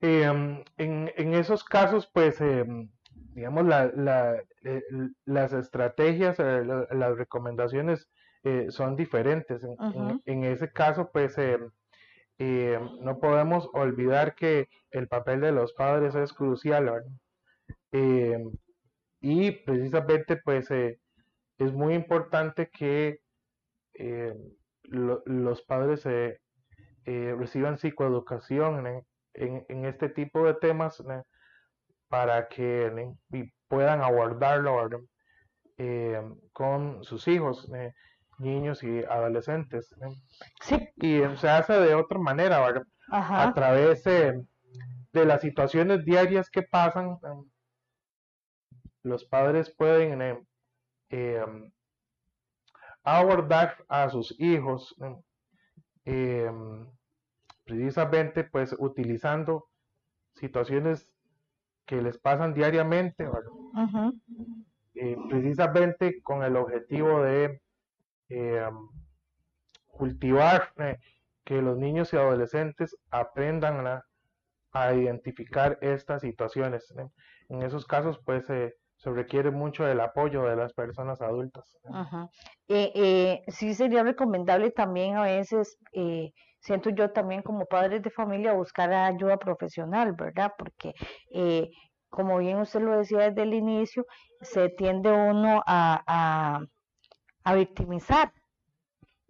S2: Em, en, en, esos casos, pues, em, digamos, la, la, eh, las estrategias, eh, las recomendaciones eh, son diferentes. En, en, ese caso, pues, em, no podemos olvidar que el papel de los padres es crucial. y precisamente, pues, es muy importante que los padres reciban psicoeducación en, este tipo de temas para que puedan abordarlo eh, con sus hijos, niños y adolescentes. Y se hace de otra manera, a través de las situaciones diarias que pasan. los padres pueden eh, abordar a sus hijos precisamente pues utilizando situaciones que les pasan diariamente, eh, precisamente con el objetivo de eh, cultivar eh, que los niños y adolescentes aprendan a, identificar estas situaciones. En esos casos, pues, se requiere mucho del apoyo de las personas adultas.
S1: Eh, eh, sí sería recomendable también a veces, eh, siento yo también como padres de familia, buscar ayuda profesional, ¿verdad? Porque, como bien usted lo decía desde el inicio, se tiende uno a, a victimizar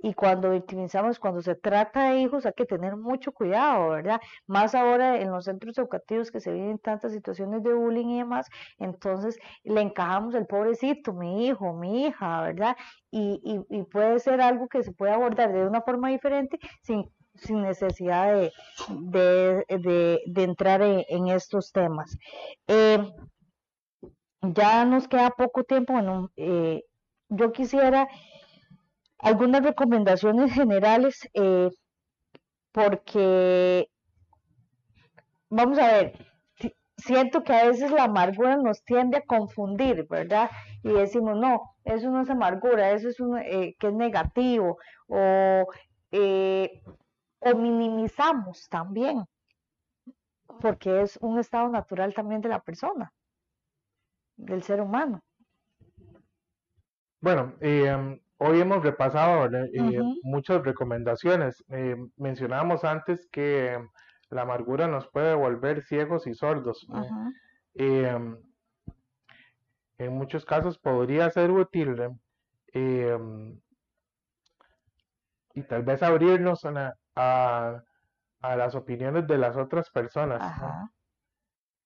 S1: y cuando victimizamos, cuando se trata de hijos, hay que tener mucho cuidado, ¿verdad? Más ahora en los centros educativos que se viven tantas situaciones de bullying y demás, entonces le encajamos el pobrecito, mi hijo, mi hija, ¿verdad? Y, y, puede ser algo que se puede abordar de una forma diferente sin, sin necesidad de, de, de, entrar en, estos temas. Eh, ya nos queda poco tiempo, bueno, eh, yo quisiera algunas recomendaciones generales, eh, porque, vamos a ver, siento que a veces la amargura nos tiende a confundir, ¿verdad? Y decimos, no, eso no es amargura, eso es un, eh, que es negativo, o, eh, o minimizamos también, porque es un estado natural también de la persona, del ser humano.
S2: Bueno, eh, Hoy hemos repasado eh, muchas recomendaciones. Eh, mencionábamos antes que la amargura nos puede volver ciegos y sordos. Em, en muchos casos podría ser útil em, y tal vez abrirnos a, las opiniones de las otras personas.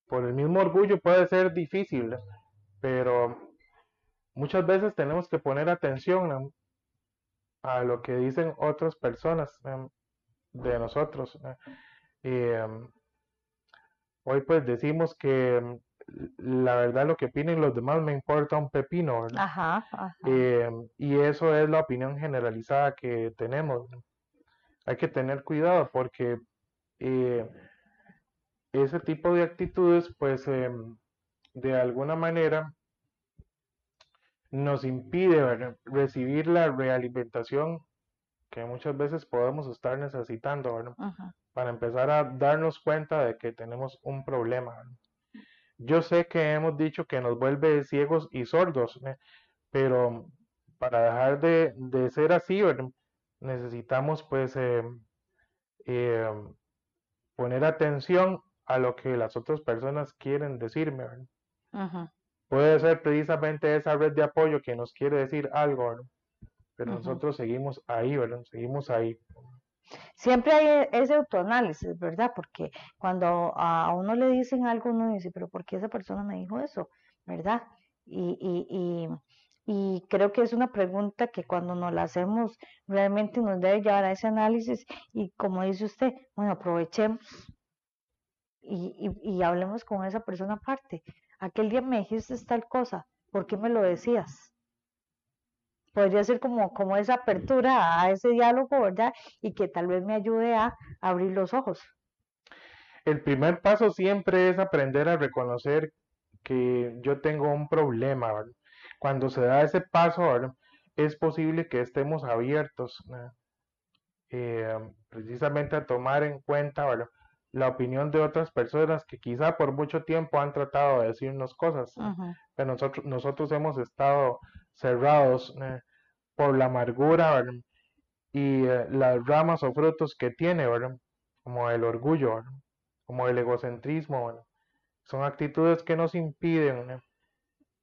S2: Por el mismo orgullo puede ser difícil, pero muchas veces tenemos que poner atención a lo que dicen otras personas de nosotros. Em, hoy pues decimos que em, la verdad lo que opinen los demás me importa un pepino. Em, y eso es la opinión generalizada que tenemos. Hay que tener cuidado porque eh, ese tipo de actitudes pues de alguna manera nos impide recibir la realimentación que muchas veces podemos estar necesitando para empezar a darnos cuenta de que tenemos un problema. Yo sé que hemos dicho que nos vuelve ciegos y sordos, pero para dejar de, ser así, necesitamos pues eh, eh, poner atención a lo que las otras personas quieren decirme. Puede ser precisamente esa red de apoyo que nos quiere decir algo, Pero nosotros seguimos ahí, ¿verdad? Seguimos ahí.
S1: Siempre hay ese autoanálisis, ¿verdad? Porque cuando a uno le dicen algo, uno dice, pero ¿por qué esa persona me dijo eso? ¿Verdad? Y, y, y, y creo que es una pregunta que cuando nos la hacemos realmente nos debe llevar a ese análisis y como dice usted, bueno, aprovechemos y, y, hablemos con esa persona aparte aquel día me dijiste tal cosa, ¿por qué me lo decías? Podría ser como, como esa apertura a ese diálogo, ¿verdad? Y que tal vez me ayude a abrir los ojos.
S2: El primer paso siempre es aprender a reconocer que yo tengo un problema. ¿verdad? Cuando se da ese paso, ¿verdad? es posible que estemos abiertos eh, precisamente a tomar en cuenta ¿verdad? La opinión de otras personas que quizá por mucho tiempo han tratado de decirnos cosas, pero nosotros, nosotros hemos estado cerrados eh, por la amargura y eh, las ramas o frutos que tiene, como el orgullo, como el egocentrismo. Son actitudes que nos impiden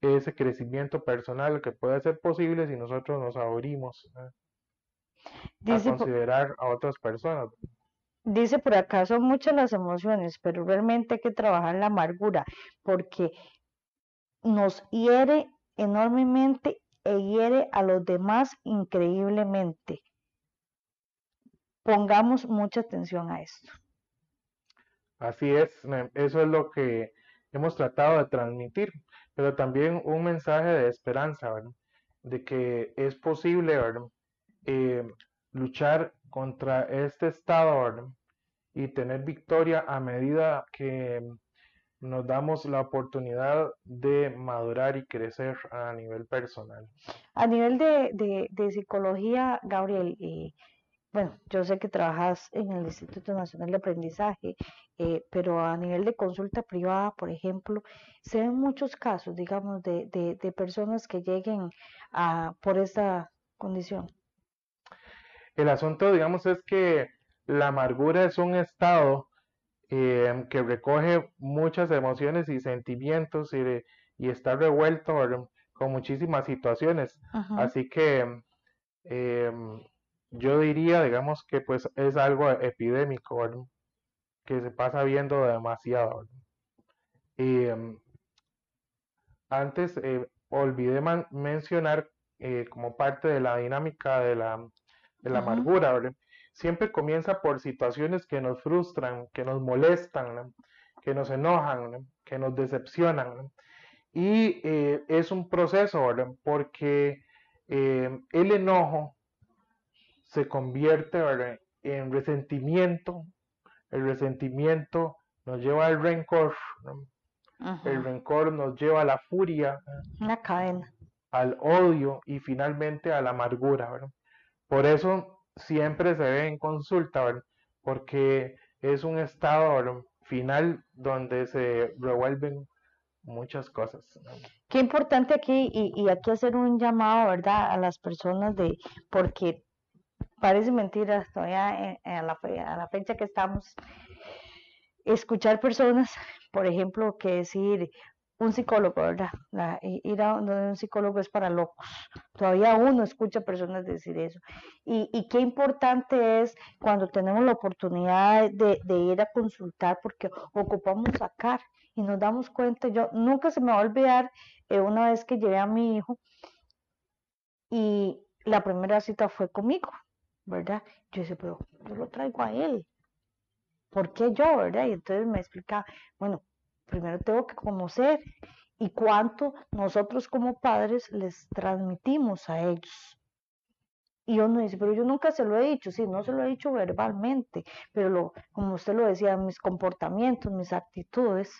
S2: ese crecimiento personal que puede ser posible si nosotros nos abrimos a considerar a otras personas.
S1: Dice por acá son muchas las emociones, pero realmente hay que trabajar la amargura porque nos hiere enormemente e hiere a los demás increíblemente. Pongamos mucha atención a esto.
S2: Así es, eso es lo que hemos tratado de transmitir, pero también un mensaje de esperanza, de que es posible eh, luchar contra este estado y tener victoria a medida que nos damos la oportunidad de madurar y crecer a nivel personal.
S1: A nivel de, de, psicología, Gabriel, eh, bueno, yo sé que trabajas en el Instituto Nacional de Aprendizaje, eh, pero a nivel de consulta privada, por ejemplo, se ven muchos casos, digamos, de, de, personas que lleguen a, por esta condición.
S2: El asunto, digamos, es que la amargura es un estado eh, que recoge muchas emociones y sentimientos y, y está revuelto con muchísimas situaciones. Así que em, yo diría, digamos, que pues es algo epidémico, que se pasa viendo demasiado. Y em, antes eh, olvidé mencionar eh, como parte de la dinámica de la, de la amargura, siempre comienza por situaciones que nos frustran, que nos molestan, que nos enojan, que nos decepcionan. Y eh, es un proceso, porque eh, el enojo se convierte en resentimiento, el resentimiento nos lleva al rencor, el rencor nos lleva a la furia,
S1: la cadena.
S2: al odio y finalmente a la amargura. Por eso siempre se ve en consulta, porque es un estado final donde se revuelven muchas cosas.
S1: Qué importante aquí y, aquí hacer un llamado, ¿verdad? A las personas de, porque parece mentira todavía a, a la fecha que estamos, escuchar personas, por ejemplo, que decir, un psicólogo, ¿verdad? ir a un psicólogo es para locos. Todavía uno escucha personas decir eso. Y, qué importante es cuando tenemos la oportunidad de, ir a consultar porque ocupamos sacar y nos damos cuenta. Yo nunca se me va a olvidar eh, una vez que llevé a mi hijo y la primera cita fue conmigo, ¿verdad? Yo dije, pero yo lo traigo a él. ¿Por qué yo, verdad? Y entonces me explica, bueno, primero tengo que conocer y cuánto nosotros como padres les transmitimos a ellos. Y uno dice, pero yo nunca se lo he dicho, sí, no se lo he dicho verbalmente, pero lo, como usted lo decía, mis comportamientos, mis actitudes,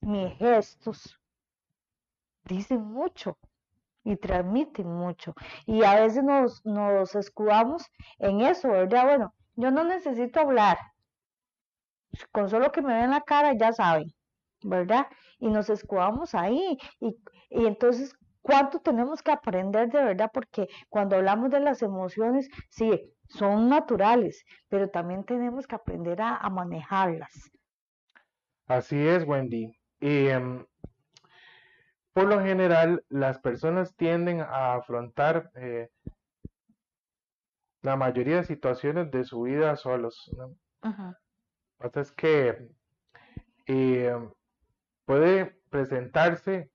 S1: mis gestos, dicen mucho y transmiten mucho. Y a veces nos, nos escudamos en eso, ¿verdad? Bueno, yo no necesito hablar, con solo que me ven la cara ya saben, ¿verdad? Y nos escudamos ahí. Y, y entonces, ¿cuánto tenemos que aprender de verdad? Porque cuando hablamos de las emociones, sí, son naturales, pero también tenemos que aprender a, manejarlas.
S2: Así es, Wendy. Y em, por lo general, las personas tienden a afrontar eh, la mayoría de situaciones de su vida solos. ¿no? Pasa es que eh, puede presentarse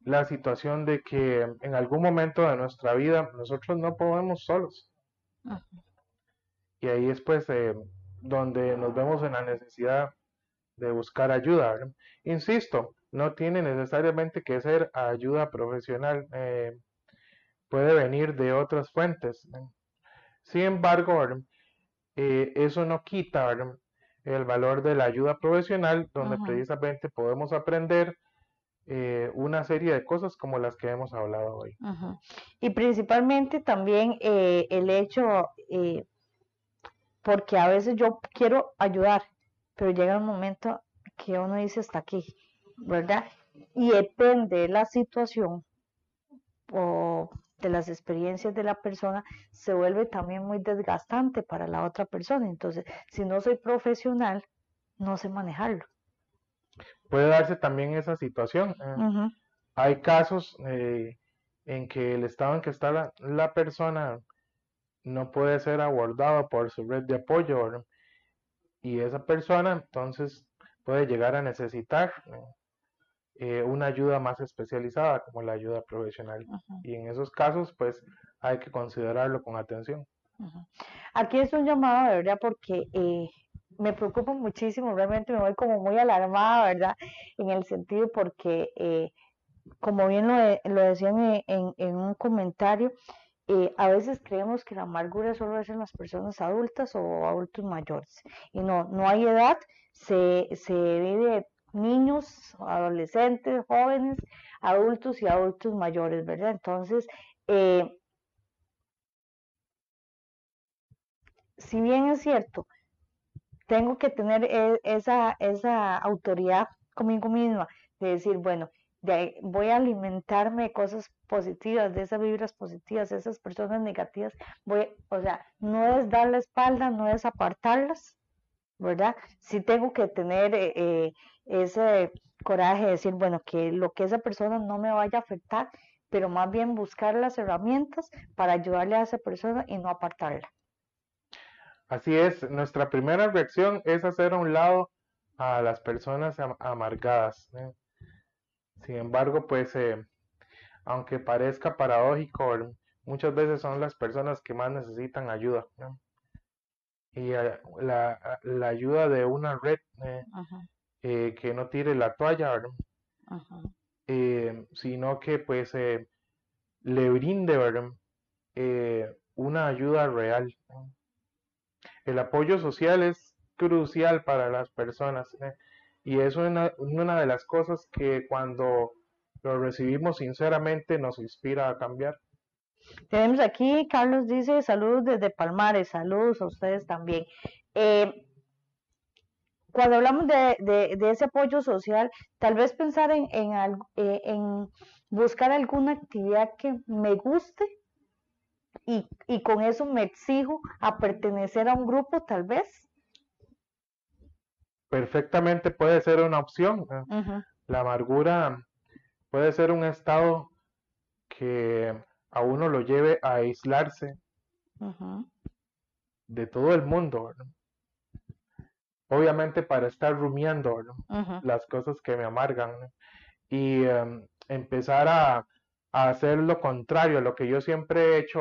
S2: la situación de que en algún momento de nuestra vida nosotros no podemos solos. Y ahí es pues eh, donde nos vemos en la necesidad de buscar ayuda. Insisto, no tiene necesariamente que ser ayuda profesional, eh, puede venir de otras fuentes. Sin embargo, eso no quita el valor de la ayuda profesional, donde precisamente podemos aprender eh, una serie de cosas como las que hemos hablado hoy.
S1: Y principalmente también eh, el hecho, eh, porque a veces yo quiero ayudar, pero llega un momento que uno dice hasta aquí, ¿verdad? Y depende de la situación o de las experiencias de la persona se vuelve también muy desgastante para la otra persona. Entonces, si no soy profesional, no sé manejarlo.
S2: Puede darse también esa situación. ¿eh? Hay casos eh, en que el estado en que está la, persona no puede ser abordado por su red de apoyo y esa persona entonces puede llegar a necesitar eh, una ayuda más especializada como la ayuda profesional. Y en esos casos, pues hay que considerarlo con atención.
S1: Aquí es un llamado, de verdad, porque eh, me preocupa muchísimo, realmente me voy como muy alarmada, ¿verdad? En el sentido porque, eh, como bien lo, lo decían en, en, un comentario, a veces creemos que la amargura solo es en las personas adultas o adultos mayores. Y no, no hay edad, se, se vive niños, adolescentes, jóvenes, adultos y adultos mayores, ¿verdad? Entonces, eh, si bien es cierto, tengo que tener e, esa, esa autoridad conmigo misma de decir, bueno, de voy a alimentarme de cosas positivas, de esas vibras positivas, de esas personas negativas, voy, o sea, no es dar la espalda, no es apartarlas, ¿verdad? Sí tengo que tener eh, eh, ese coraje de decir, bueno, que lo que esa persona no me vaya a afectar, pero más bien buscar las herramientas para ayudarle a esa persona y no apartarla.
S2: Así es, nuestra primera reacción es hacer a un lado a las personas amargadas. ¿eh? Sin embargo, pues, eh, aunque parezca paradójico, muchas veces son las personas que más necesitan ayuda. Y eh, la, la, ayuda de una red que no tire la toalla, sino que pues le brinde una ayuda real. El apoyo social es crucial para las personas ¿eh? y es una, una de las cosas que cuando lo recibimos sinceramente nos inspira a cambiar.
S1: Tenemos aquí, Carlos dice, saludos desde Palmares, saludos a ustedes también. Eh, cuando hablamos de, de, ese apoyo social, tal vez pensar en, en, eh, en buscar alguna actividad que me guste y, y con eso me exijo a pertenecer a un grupo tal vez.
S2: Perfectamente puede ser una opción. La amargura puede ser un estado que a uno lo lleve a aislarse de todo el mundo. Obviamente para estar rumiando las cosas que me amargan y em, empezar a hacer lo contrario a lo que yo siempre he hecho,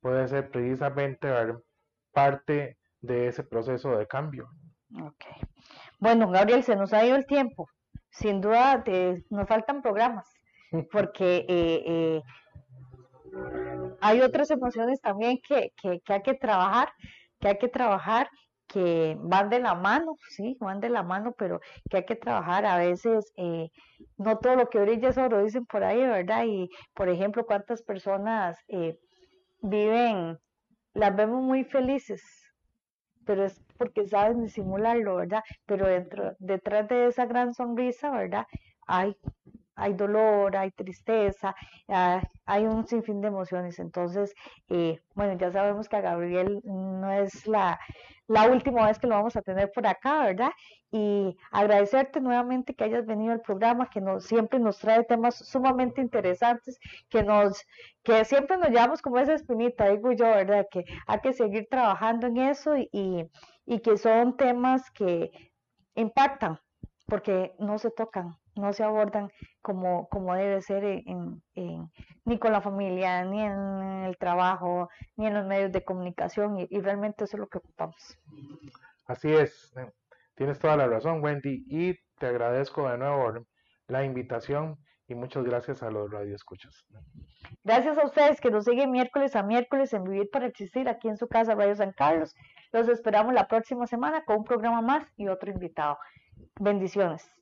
S2: puede ser precisamente parte de ese proceso de cambio.
S1: Okay. Bueno, Gabriel, se nos ha ido el tiempo. Sin duda, nos faltan programas, porque eh, eh, hay otras emociones también que, que, que hay que trabajar, que hay que trabajar que van de la mano, sí, van de la mano, pero que hay que trabajar a veces, eh, no todo lo que brilla es oro, dicen por ahí, ¿verdad? Y, por ejemplo, cuántas personas eh, viven, las vemos muy felices, pero es porque saben disimularlo, ¿verdad? Pero dentro, detrás de esa gran sonrisa, ¿verdad? Hay, hay dolor, hay tristeza, ah, hay un sinfín de emociones. Entonces, eh, bueno, ya sabemos que a Gabriel no es la, la última vez que lo vamos a tener por acá, ¿verdad? Y agradecerte nuevamente que hayas venido al programa, que nos, siempre nos trae temas sumamente interesantes, que nos, que siempre nos llevamos como esa espinita, digo yo, ¿verdad? Que hay que seguir trabajando en eso y, y que son temas que impactan, porque no se tocan, no se abordan como, como debe ser en, ni con la familia, ni en el trabajo, ni en los medios de comunicación, y, realmente eso es lo que ocupamos.
S2: Así es, eh, tienes toda la razón, Wendy, y te agradezco de nuevo la invitación y muchas gracias a los radioescuchas.
S1: Gracias a ustedes que nos siguen miércoles a miércoles en Vivir para Existir aquí en su casa Radio San Carlos. Los esperamos la próxima semana con un programa más y otro invitado. Bendiciones.